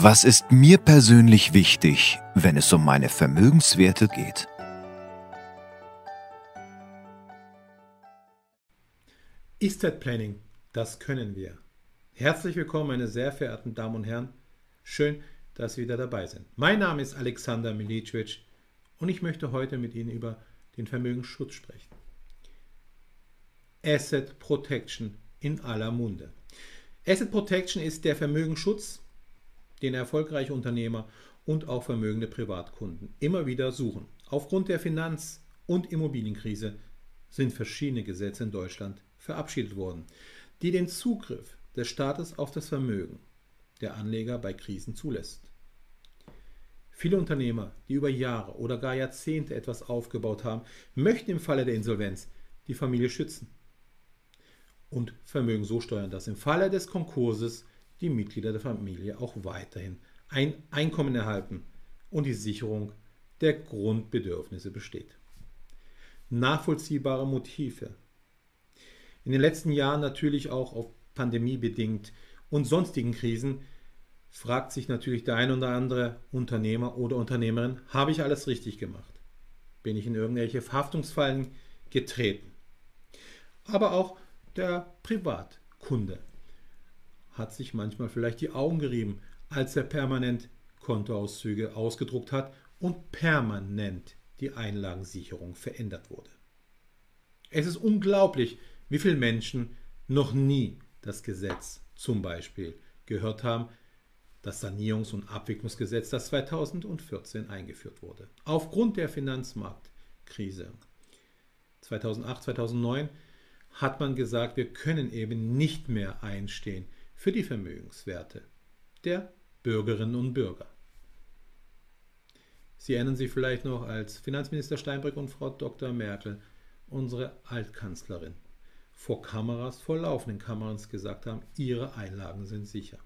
Was ist mir persönlich wichtig, wenn es um meine Vermögenswerte geht? Estate Planning, das können wir. Herzlich willkommen, meine sehr verehrten Damen und Herren. Schön, dass Sie wieder dabei sind. Mein Name ist Alexander Milicevic und ich möchte heute mit Ihnen über den Vermögensschutz sprechen. Asset Protection in aller Munde. Asset Protection ist der Vermögensschutz, den erfolgreiche Unternehmer und auch vermögende Privatkunden immer wieder suchen. Aufgrund der Finanz- und Immobilienkrise sind verschiedene Gesetze in Deutschland verabschiedet worden, die den Zugriff des Staates auf das Vermögen der Anleger bei Krisen zulässt. Viele Unternehmer, die über Jahre oder gar Jahrzehnte etwas aufgebaut haben, möchten im Falle der Insolvenz die Familie schützen und Vermögen so steuern, dass im Falle des Konkurses die Mitglieder der Familie auch weiterhin ein Einkommen erhalten und die Sicherung der Grundbedürfnisse besteht. Nachvollziehbare Motive. In den letzten Jahren natürlich auch auf Pandemie bedingt und sonstigen Krisen fragt sich natürlich der ein oder andere Unternehmer oder Unternehmerin, habe ich alles richtig gemacht? Bin ich in irgendwelche Verhaftungsfallen getreten? Aber auch der Privatkunde hat sich manchmal vielleicht die Augen gerieben, als er permanent Kontoauszüge ausgedruckt hat und permanent die Einlagensicherung verändert wurde. Es ist unglaublich, wie viele Menschen noch nie das Gesetz zum Beispiel gehört haben, das Sanierungs- und Abwicklungsgesetz, das 2014 eingeführt wurde. Aufgrund der Finanzmarktkrise 2008, 2009 hat man gesagt, wir können eben nicht mehr einstehen für die Vermögenswerte der Bürgerinnen und Bürger. Sie erinnern sich vielleicht noch, als Finanzminister Steinbrück und Frau Dr. Merkel, unsere Altkanzlerin, vor Kameras, vor laufenden Kameras gesagt haben, ihre Einlagen sind sicher.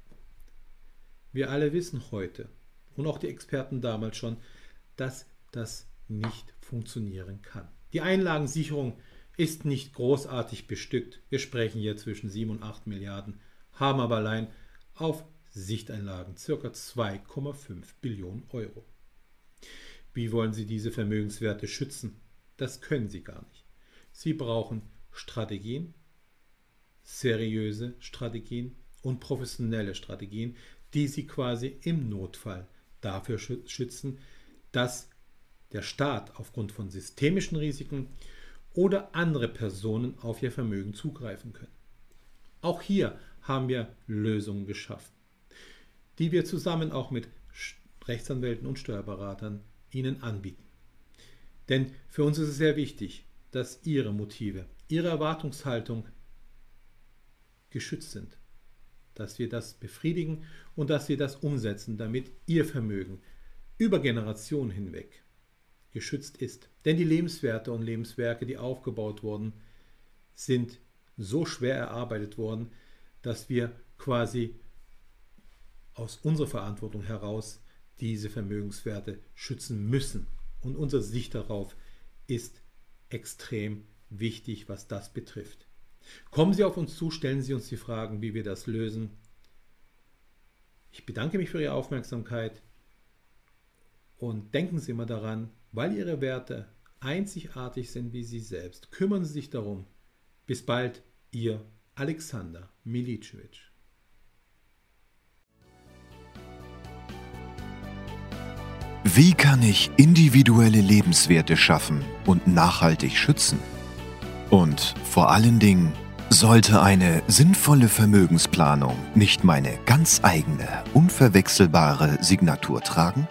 Wir alle wissen heute und auch die Experten damals schon, dass das nicht funktionieren kann. Die Einlagensicherung ist nicht großartig bestückt. Wir sprechen hier zwischen 7 und 8 Milliarden haben aber allein auf Sichteinlagen ca. 2,5 Billionen Euro. Wie wollen Sie diese Vermögenswerte schützen? Das können Sie gar nicht. Sie brauchen Strategien, seriöse Strategien und professionelle Strategien, die Sie quasi im Notfall dafür schützen, dass der Staat aufgrund von systemischen Risiken oder andere Personen auf ihr Vermögen zugreifen können. Auch hier haben wir Lösungen geschaffen, die wir zusammen auch mit Rechtsanwälten und Steuerberatern Ihnen anbieten. Denn für uns ist es sehr wichtig, dass Ihre Motive, Ihre Erwartungshaltung geschützt sind, dass wir das befriedigen und dass wir das umsetzen, damit Ihr Vermögen über Generationen hinweg geschützt ist. Denn die Lebenswerte und Lebenswerke, die aufgebaut wurden, sind so schwer erarbeitet worden, dass wir quasi aus unserer Verantwortung heraus diese Vermögenswerte schützen müssen. Und unsere Sicht darauf ist extrem wichtig, was das betrifft. Kommen Sie auf uns zu, stellen Sie uns die Fragen, wie wir das lösen. Ich bedanke mich für Ihre Aufmerksamkeit und denken Sie immer daran, weil Ihre Werte einzigartig sind wie Sie selbst, kümmern Sie sich darum. Bis bald, Ihr Alexander Milicevic. Wie kann ich individuelle Lebenswerte schaffen und nachhaltig schützen? Und vor allen Dingen, sollte eine sinnvolle Vermögensplanung nicht meine ganz eigene, unverwechselbare Signatur tragen?